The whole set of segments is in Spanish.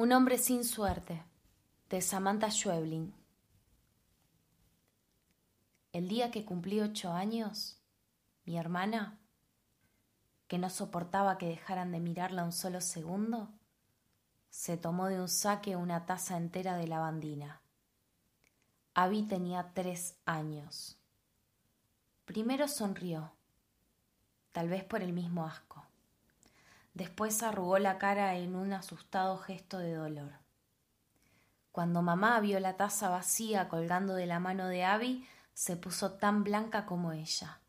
Un hombre sin suerte, de Samantha Schweblin. El día que cumplí ocho años, mi hermana, que no soportaba que dejaran de mirarla un solo segundo, se tomó de un saque una taza entera de lavandina. Abby tenía tres años. Primero sonrió, tal vez por el mismo asco. Después arrugó la cara en un asustado gesto de dolor. Cuando mamá vio la taza vacía colgando de la mano de Abby, se puso tan blanca como ella.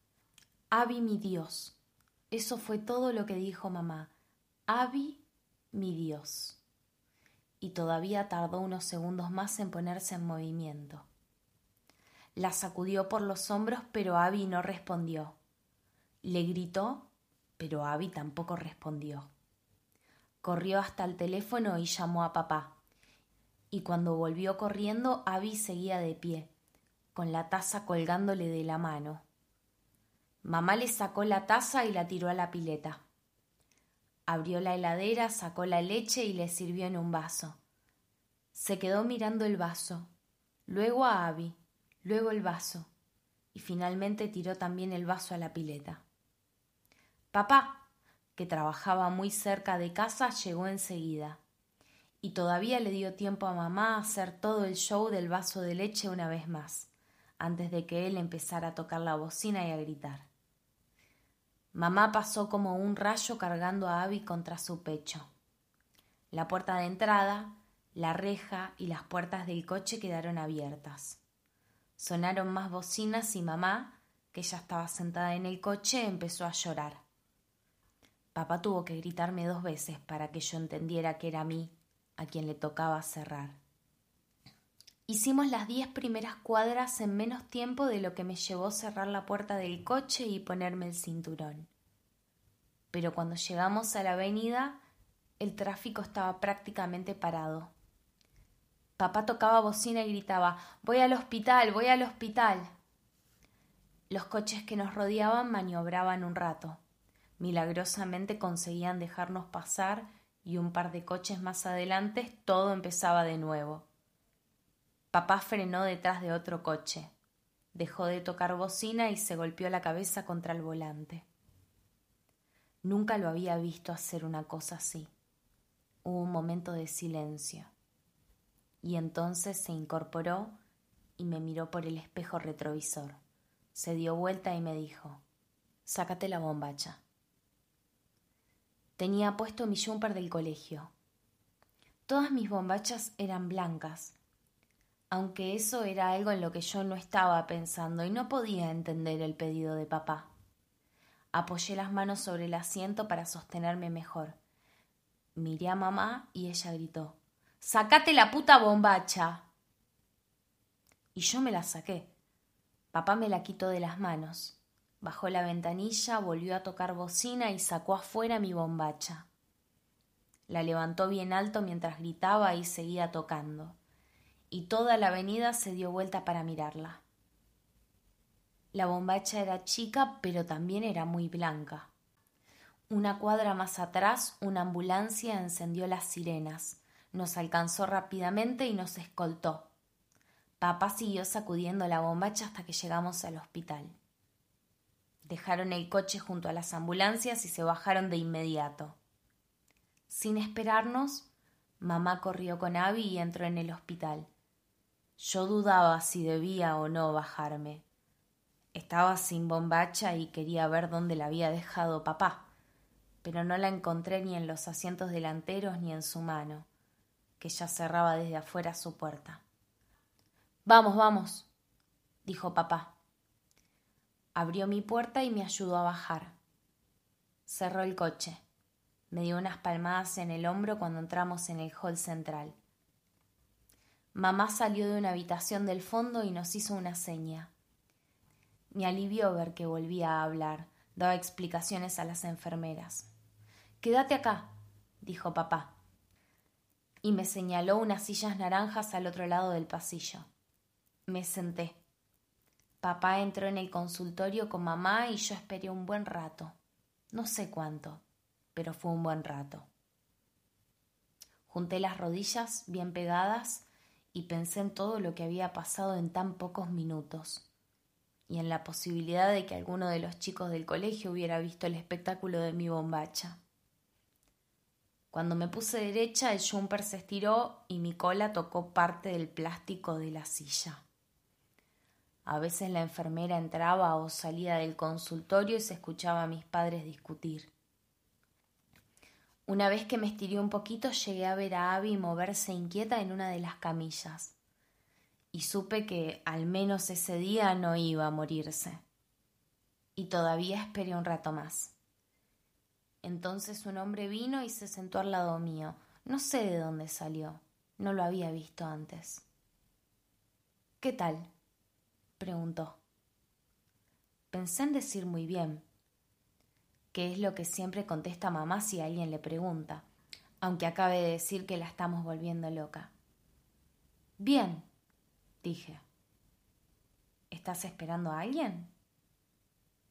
Abby, mi Dios. Eso fue todo lo que dijo mamá. Abby, mi Dios. Y todavía tardó unos segundos más en ponerse en movimiento. La sacudió por los hombros, pero Abby no respondió. Le gritó pero Abby tampoco respondió. Corrió hasta el teléfono y llamó a papá. Y cuando volvió corriendo, Abby seguía de pie, con la taza colgándole de la mano. Mamá le sacó la taza y la tiró a la pileta. Abrió la heladera, sacó la leche y le sirvió en un vaso. Se quedó mirando el vaso, luego a Abby, luego el vaso, y finalmente tiró también el vaso a la pileta. Papá, que trabajaba muy cerca de casa, llegó enseguida. Y todavía le dio tiempo a mamá a hacer todo el show del vaso de leche una vez más, antes de que él empezara a tocar la bocina y a gritar. Mamá pasó como un rayo cargando a Abby contra su pecho. La puerta de entrada, la reja y las puertas del coche quedaron abiertas. Sonaron más bocinas y mamá, que ya estaba sentada en el coche, empezó a llorar. Papá tuvo que gritarme dos veces para que yo entendiera que era a mí a quien le tocaba cerrar. Hicimos las diez primeras cuadras en menos tiempo de lo que me llevó cerrar la puerta del coche y ponerme el cinturón. Pero cuando llegamos a la avenida, el tráfico estaba prácticamente parado. Papá tocaba bocina y gritaba Voy al hospital, voy al hospital. Los coches que nos rodeaban maniobraban un rato. Milagrosamente conseguían dejarnos pasar y un par de coches más adelante todo empezaba de nuevo. Papá frenó detrás de otro coche, dejó de tocar bocina y se golpeó la cabeza contra el volante. Nunca lo había visto hacer una cosa así. Hubo un momento de silencio. Y entonces se incorporó y me miró por el espejo retrovisor. Se dio vuelta y me dijo Sácate la bombacha. Tenía puesto mi jumper del colegio. Todas mis bombachas eran blancas, aunque eso era algo en lo que yo no estaba pensando y no podía entender el pedido de papá. Apoyé las manos sobre el asiento para sostenerme mejor. Miré a mamá y ella gritó Sácate la puta bombacha. Y yo me la saqué. Papá me la quitó de las manos. Bajó la ventanilla, volvió a tocar bocina y sacó afuera mi bombacha. La levantó bien alto mientras gritaba y seguía tocando, y toda la avenida se dio vuelta para mirarla. La bombacha era chica, pero también era muy blanca. Una cuadra más atrás, una ambulancia encendió las sirenas, nos alcanzó rápidamente y nos escoltó. Papá siguió sacudiendo la bombacha hasta que llegamos al hospital. Dejaron el coche junto a las ambulancias y se bajaron de inmediato. Sin esperarnos, mamá corrió con Abby y entró en el hospital. Yo dudaba si debía o no bajarme. Estaba sin bombacha y quería ver dónde la había dejado papá, pero no la encontré ni en los asientos delanteros ni en su mano, que ya cerraba desde afuera su puerta. Vamos, vamos, dijo papá. Abrió mi puerta y me ayudó a bajar. Cerró el coche. Me dio unas palmadas en el hombro cuando entramos en el hall central. Mamá salió de una habitación del fondo y nos hizo una seña. Me alivió ver que volvía a hablar, daba explicaciones a las enfermeras. Quédate acá, dijo papá. Y me señaló unas sillas naranjas al otro lado del pasillo. Me senté. Papá entró en el consultorio con mamá y yo esperé un buen rato. No sé cuánto, pero fue un buen rato. Junté las rodillas bien pegadas y pensé en todo lo que había pasado en tan pocos minutos y en la posibilidad de que alguno de los chicos del colegio hubiera visto el espectáculo de mi bombacha. Cuando me puse derecha, el jumper se estiró y mi cola tocó parte del plástico de la silla. A veces la enfermera entraba o salía del consultorio y se escuchaba a mis padres discutir. Una vez que me estiré un poquito, llegué a ver a Abby moverse inquieta en una de las camillas y supe que al menos ese día no iba a morirse. Y todavía esperé un rato más. Entonces un hombre vino y se sentó al lado mío. No sé de dónde salió. No lo había visto antes. ¿Qué tal? Preguntó. Pensé en decir muy bien, que es lo que siempre contesta mamá si alguien le pregunta, aunque acabe de decir que la estamos volviendo loca. Bien, dije. ¿Estás esperando a alguien?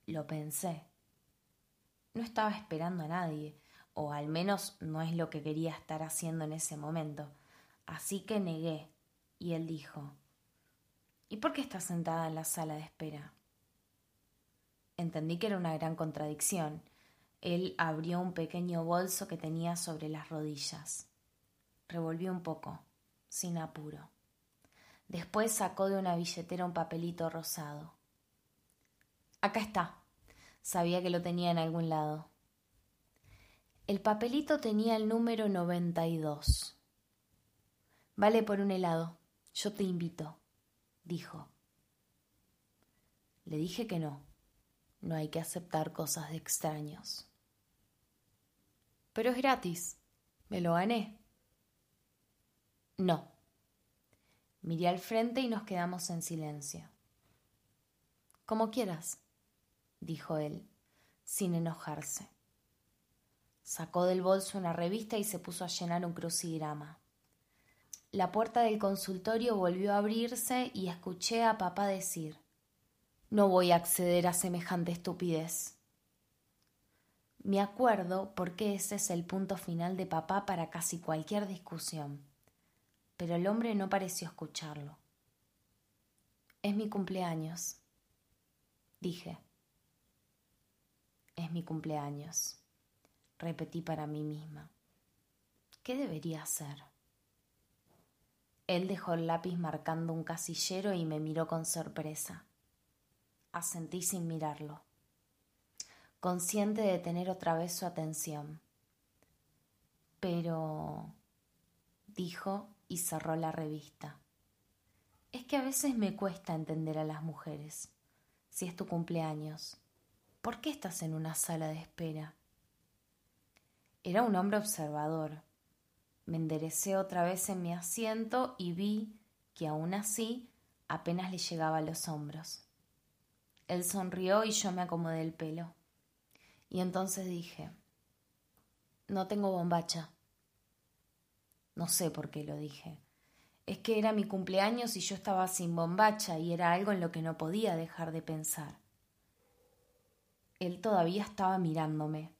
Lo pensé. No estaba esperando a nadie, o al menos no es lo que quería estar haciendo en ese momento. Así que negué, y él dijo ¿Y por qué estás sentada en la sala de espera? Entendí que era una gran contradicción. Él abrió un pequeño bolso que tenía sobre las rodillas. Revolvió un poco, sin apuro. Después sacó de una billetera un papelito rosado. Acá está. Sabía que lo tenía en algún lado. El papelito tenía el número 92. Vale por un helado. Yo te invito, dijo. Le dije que no. No hay que aceptar cosas de extraños. Pero es gratis. Me lo gané. No. Miré al frente y nos quedamos en silencio. Como quieras, dijo él, sin enojarse. Sacó del bolso una revista y se puso a llenar un crucigrama. La puerta del consultorio volvió a abrirse y escuché a papá decir No voy a acceder a semejante estupidez. Me acuerdo porque ese es el punto final de papá para casi cualquier discusión pero el hombre no pareció escucharlo. Es mi cumpleaños, dije. Es mi cumpleaños, repetí para mí misma. ¿Qué debería hacer? Él dejó el lápiz marcando un casillero y me miró con sorpresa. Asentí sin mirarlo, consciente de tener otra vez su atención. Pero, dijo y cerró la revista. Es que a veces me cuesta entender a las mujeres. Si es tu cumpleaños, ¿por qué estás en una sala de espera? Era un hombre observador. Me enderecé otra vez en mi asiento y vi que aún así apenas le llegaba a los hombros. Él sonrió y yo me acomodé el pelo. Y entonces dije, no tengo bombacha. No sé por qué lo dije. Es que era mi cumpleaños y yo estaba sin bombacha y era algo en lo que no podía dejar de pensar. Él todavía estaba mirándome.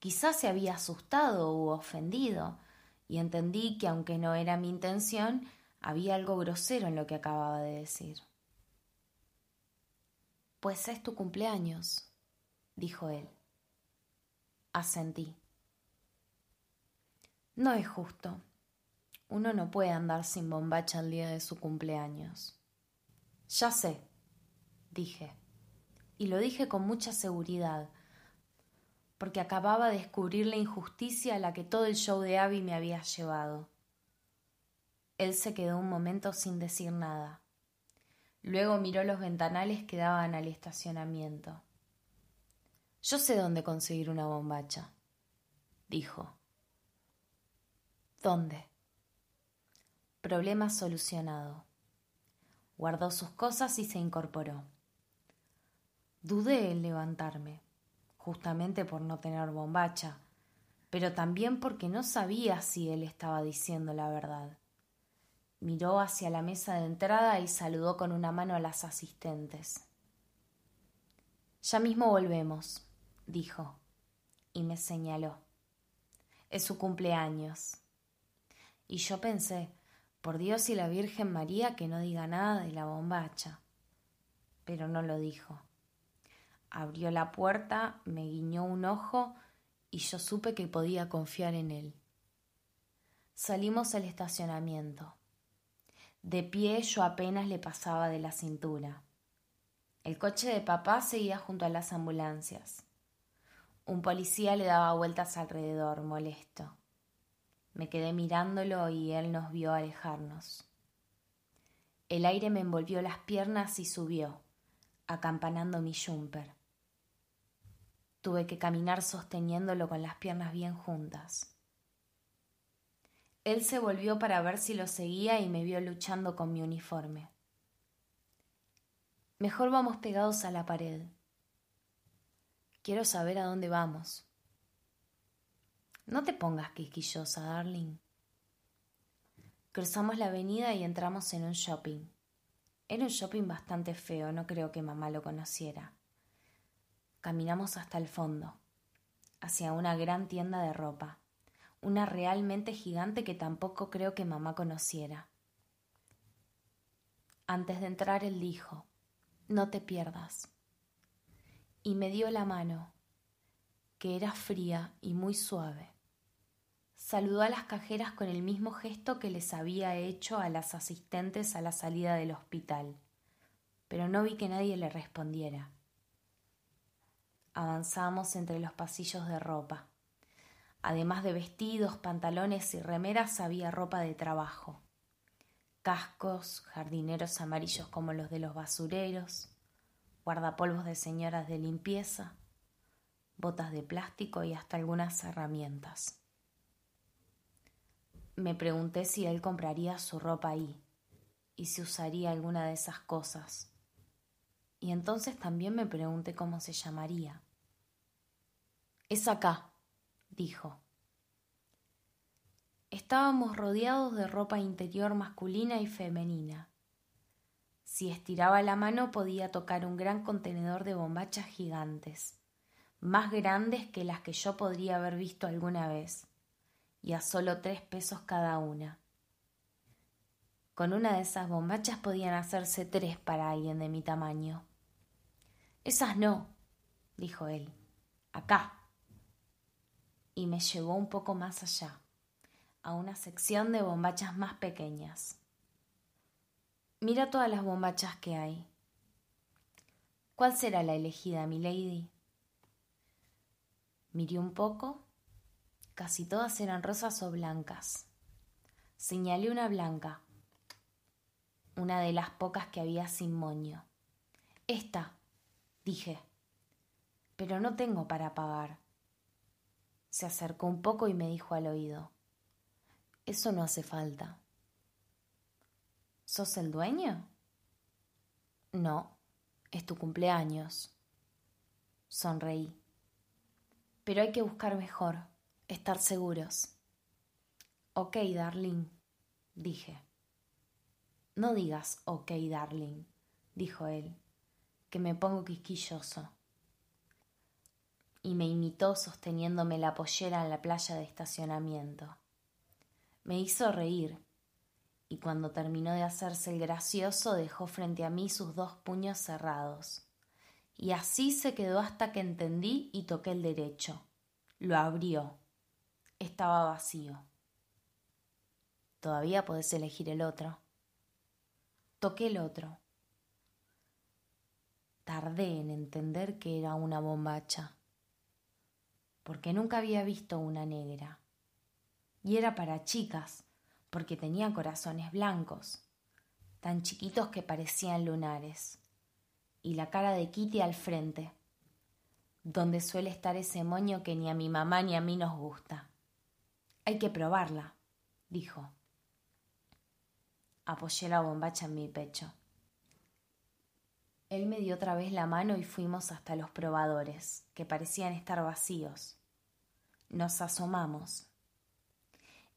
Quizás se había asustado u ofendido, y entendí que aunque no era mi intención, había algo grosero en lo que acababa de decir. Pues es tu cumpleaños, dijo él. Asentí. No es justo. Uno no puede andar sin bombacha el día de su cumpleaños. Ya sé, dije. Y lo dije con mucha seguridad, porque acababa de descubrir la injusticia a la que todo el show de Abby me había llevado. Él se quedó un momento sin decir nada. Luego miró los ventanales que daban al estacionamiento. Yo sé dónde conseguir una bombacha, dijo. ¿Dónde? Problema solucionado. Guardó sus cosas y se incorporó. Dudé en levantarme, justamente por no tener bombacha, pero también porque no sabía si él estaba diciendo la verdad. Miró hacia la mesa de entrada y saludó con una mano a las asistentes. Ya mismo volvemos, dijo, y me señaló. Es su cumpleaños Y yo pensé, por Dios y la Virgen María que no diga nada de la bombacha. Pero no lo dijo. Abrió la puerta, me guiñó un ojo y yo supe que podía confiar en él. Salimos al estacionamiento. De pie yo apenas le pasaba de la cintura. El coche de papá seguía junto a las ambulancias. Un policía le daba vueltas alrededor, molesto. Me quedé mirándolo y él nos vio alejarnos. El aire me envolvió las piernas y subió, acampanando mi jumper. Tuve que caminar sosteniéndolo con las piernas bien juntas. Él se volvió para ver si lo seguía y me vio luchando con mi uniforme. Mejor vamos pegados a la pared. Quiero saber a dónde vamos. No te pongas quisquillosa, darling. Cruzamos la avenida y entramos en un shopping. Era un shopping bastante feo, no creo que mamá lo conociera. Caminamos hasta el fondo, hacia una gran tienda de ropa, una realmente gigante que tampoco creo que mamá conociera. Antes de entrar él dijo, no te pierdas. Y me dio la mano, que era fría y muy suave. Saludó a las cajeras con el mismo gesto que les había hecho a las asistentes a la salida del hospital, pero no vi que nadie le respondiera. Avanzamos entre los pasillos de ropa. Además de vestidos, pantalones y remeras, había ropa de trabajo. Cascos, jardineros amarillos como los de los basureros, guardapolvos de señoras de limpieza, botas de plástico y hasta algunas herramientas. Me pregunté si él compraría su ropa ahí y si usaría alguna de esas cosas y entonces también me pregunté cómo se llamaría. Es acá, dijo. Estábamos rodeados de ropa interior masculina y femenina. Si estiraba la mano podía tocar un gran contenedor de bombachas gigantes, más grandes que las que yo podría haber visto alguna vez, y a solo tres pesos cada una. Con una de esas bombachas podían hacerse tres para alguien de mi tamaño. Esas no, dijo él. Acá. Y me llevó un poco más allá, a una sección de bombachas más pequeñas. Mira todas las bombachas que hay. ¿Cuál será la elegida, mi lady? Miré un poco. Casi todas eran rosas o blancas. Señalé una blanca, una de las pocas que había sin moño. Esta, dije. Pero no tengo para pagar. Se acercó un poco y me dijo al oído. Eso no hace falta. ¿Sos el dueño? No, es tu cumpleaños. Sonreí. Pero hay que buscar mejor, estar seguros. Ok, darling, dije. No digas ok, darling, dijo él que me pongo quisquilloso. Y me imitó sosteniéndome la pollera en la playa de estacionamiento. Me hizo reír, y cuando terminó de hacerse el gracioso dejó frente a mí sus dos puños cerrados. Y así se quedó hasta que entendí y toqué el derecho. Lo abrió. Estaba vacío. Todavía podés elegir el otro. Toqué el otro tardé en entender que era una bombacha, porque nunca había visto una negra. Y era para chicas, porque tenía corazones blancos, tan chiquitos que parecían lunares, y la cara de Kitty al frente, donde suele estar ese moño que ni a mi mamá ni a mí nos gusta. Hay que probarla, dijo. Apoyé la bombacha en mi pecho. Él me dio otra vez la mano y fuimos hasta los probadores, que parecían estar vacíos. Nos asomamos.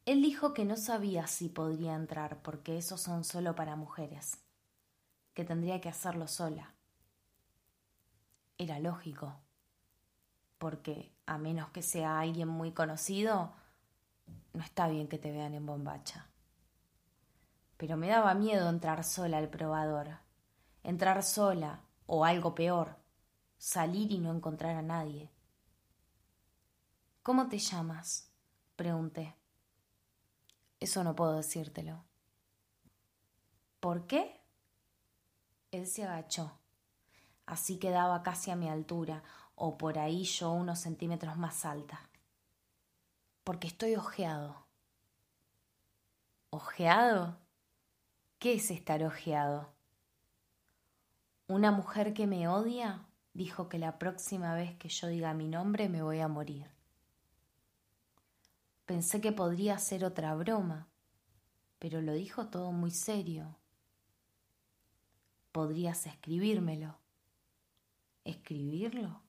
Él dijo que no sabía si podría entrar porque esos son solo para mujeres, que tendría que hacerlo sola. Era lógico, porque a menos que sea alguien muy conocido, no está bien que te vean en bombacha. Pero me daba miedo entrar sola al probador, entrar sola, o algo peor, salir y no encontrar a nadie. ¿Cómo te llamas? pregunté. Eso no puedo decírtelo. ¿Por qué? Él se agachó. Así quedaba casi a mi altura, o por ahí yo unos centímetros más alta. Porque estoy ojeado. ¿Ojeado? ¿Qué es estar ojeado? Una mujer que me odia dijo que la próxima vez que yo diga mi nombre me voy a morir. Pensé que podría ser otra broma, pero lo dijo todo muy serio. Podrías escribírmelo. ¿Escribirlo?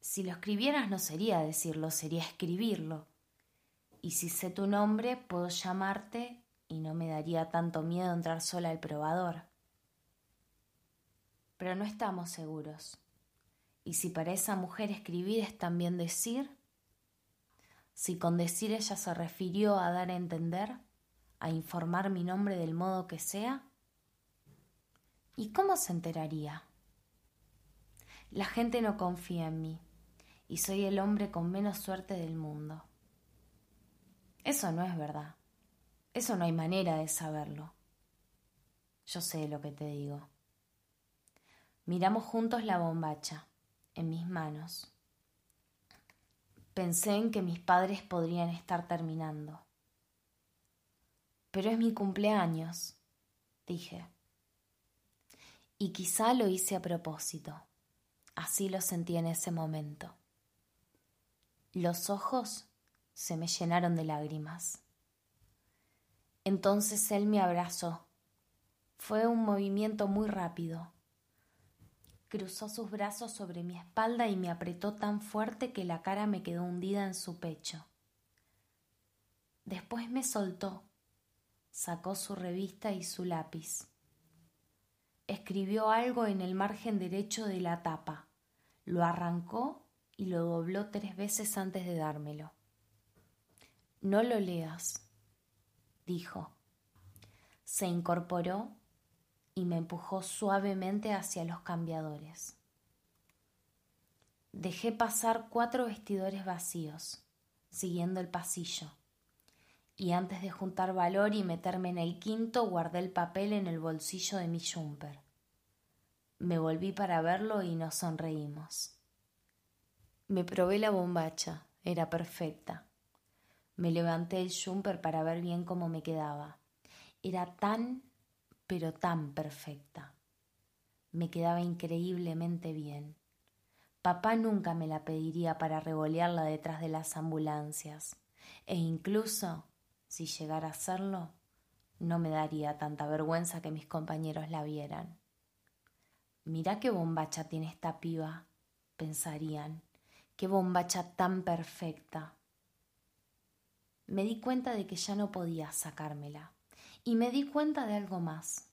Si lo escribieras no sería decirlo, sería escribirlo. Y si sé tu nombre, puedo llamarte y no me daría tanto miedo entrar sola al probador. Pero no estamos seguros. ¿Y si para esa mujer escribir es también decir? Si con decir ella se refirió a dar a entender, a informar mi nombre del modo que sea, ¿y cómo se enteraría? La gente no confía en mí y soy el hombre con menos suerte del mundo. Eso no es verdad. Eso no hay manera de saberlo. Yo sé lo que te digo. Miramos juntos la bombacha, en mis manos. Pensé en que mis padres podrían estar terminando. Pero es mi cumpleaños, dije. Y quizá lo hice a propósito. Así lo sentí en ese momento. Los ojos se me llenaron de lágrimas. Entonces él me abrazó. Fue un movimiento muy rápido. Cruzó sus brazos sobre mi espalda y me apretó tan fuerte que la cara me quedó hundida en su pecho. Después me soltó. Sacó su revista y su lápiz. Escribió algo en el margen derecho de la tapa. Lo arrancó y lo dobló tres veces antes de dármelo. No lo leas, dijo. Se incorporó y me empujó suavemente hacia los cambiadores. Dejé pasar cuatro vestidores vacíos, siguiendo el pasillo, y antes de juntar valor y meterme en el quinto guardé el papel en el bolsillo de mi jumper. Me volví para verlo y nos sonreímos. Me probé la bombacha, era perfecta. Me levanté el jumper para ver bien cómo me quedaba. Era tan pero tan perfecta. Me quedaba increíblemente bien. Papá nunca me la pediría para revolearla detrás de las ambulancias, e incluso, si llegara a hacerlo, no me daría tanta vergüenza que mis compañeros la vieran. Mirá qué bombacha tiene esta piba, pensarían, qué bombacha tan perfecta. Me di cuenta de que ya no podía sacármela. Y me di cuenta de algo más.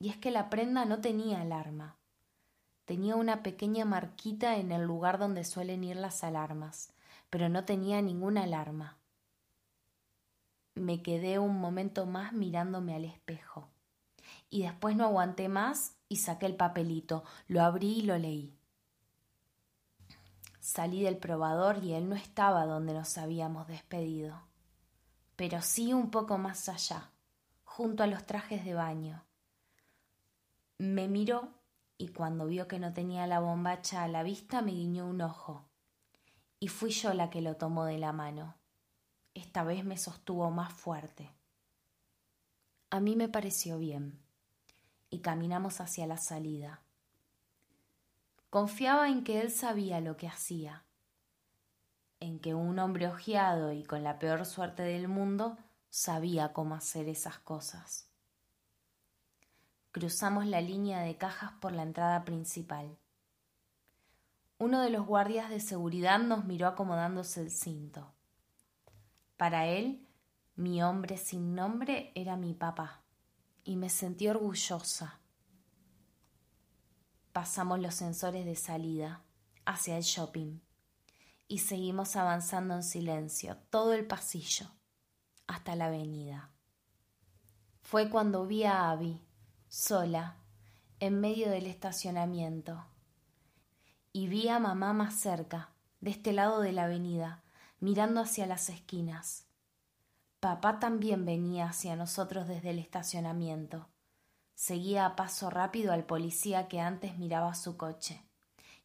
Y es que la prenda no tenía alarma. Tenía una pequeña marquita en el lugar donde suelen ir las alarmas, pero no tenía ninguna alarma. Me quedé un momento más mirándome al espejo. Y después no aguanté más y saqué el papelito, lo abrí y lo leí. Salí del probador y él no estaba donde nos habíamos despedido, pero sí un poco más allá, junto a los trajes de baño. Me miró y cuando vio que no tenía la bombacha a la vista me guiñó un ojo. Y fui yo la que lo tomó de la mano. Esta vez me sostuvo más fuerte. A mí me pareció bien y caminamos hacia la salida. Confiaba en que él sabía lo que hacía, en que un hombre ojeado y con la peor suerte del mundo sabía cómo hacer esas cosas. Cruzamos la línea de cajas por la entrada principal. Uno de los guardias de seguridad nos miró acomodándose el cinto. Para él, mi hombre sin nombre era mi papá, y me sentí orgullosa. Pasamos los sensores de salida hacia el shopping, y seguimos avanzando en silencio todo el pasillo hasta la avenida. Fue cuando vi a Abby, sola, en medio del estacionamiento, y vi a mamá más cerca, de este lado de la avenida, mirando hacia las esquinas. Papá también venía hacia nosotros desde el estacionamiento. Seguía a paso rápido al policía que antes miraba su coche,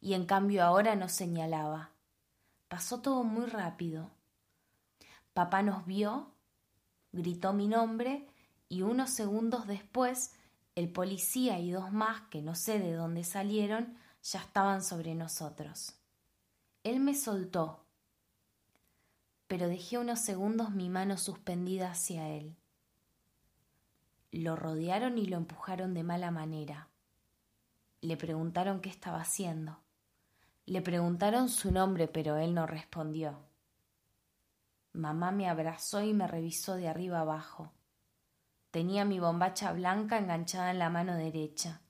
y en cambio ahora nos señalaba. Pasó todo muy rápido. Papá nos vio, gritó mi nombre, y unos segundos después el policía y dos más, que no sé de dónde salieron, ya estaban sobre nosotros. Él me soltó, pero dejé unos segundos mi mano suspendida hacia él. Lo rodearon y lo empujaron de mala manera. Le preguntaron qué estaba haciendo. Le preguntaron su nombre, pero él no respondió. Mamá me abrazó y me revisó de arriba abajo. Tenía mi bombacha blanca enganchada en la mano derecha.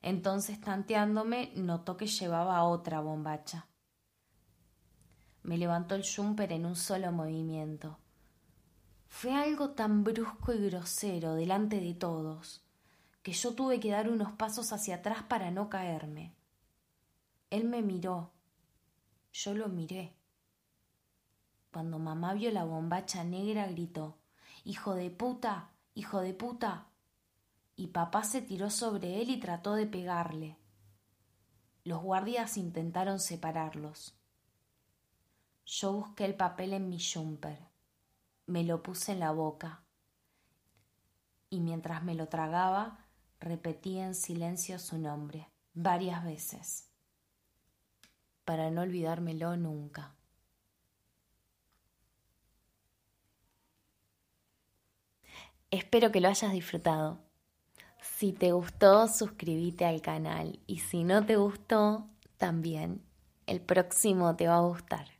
Entonces, tanteándome, notó que llevaba otra bombacha. Me levantó el jumper en un solo movimiento. Fue algo tan brusco y grosero delante de todos que yo tuve que dar unos pasos hacia atrás para no caerme. Él me miró. Yo lo miré. Cuando mamá vio la bombacha negra gritó Hijo de puta. Hijo de puta. Y papá se tiró sobre él y trató de pegarle. Los guardias intentaron separarlos. Yo busqué el papel en mi jumper, me lo puse en la boca y mientras me lo tragaba repetí en silencio su nombre varias veces para no olvidármelo nunca. Espero que lo hayas disfrutado. Si te gustó, suscríbete al canal y si no te gustó, también. El próximo te va a gustar.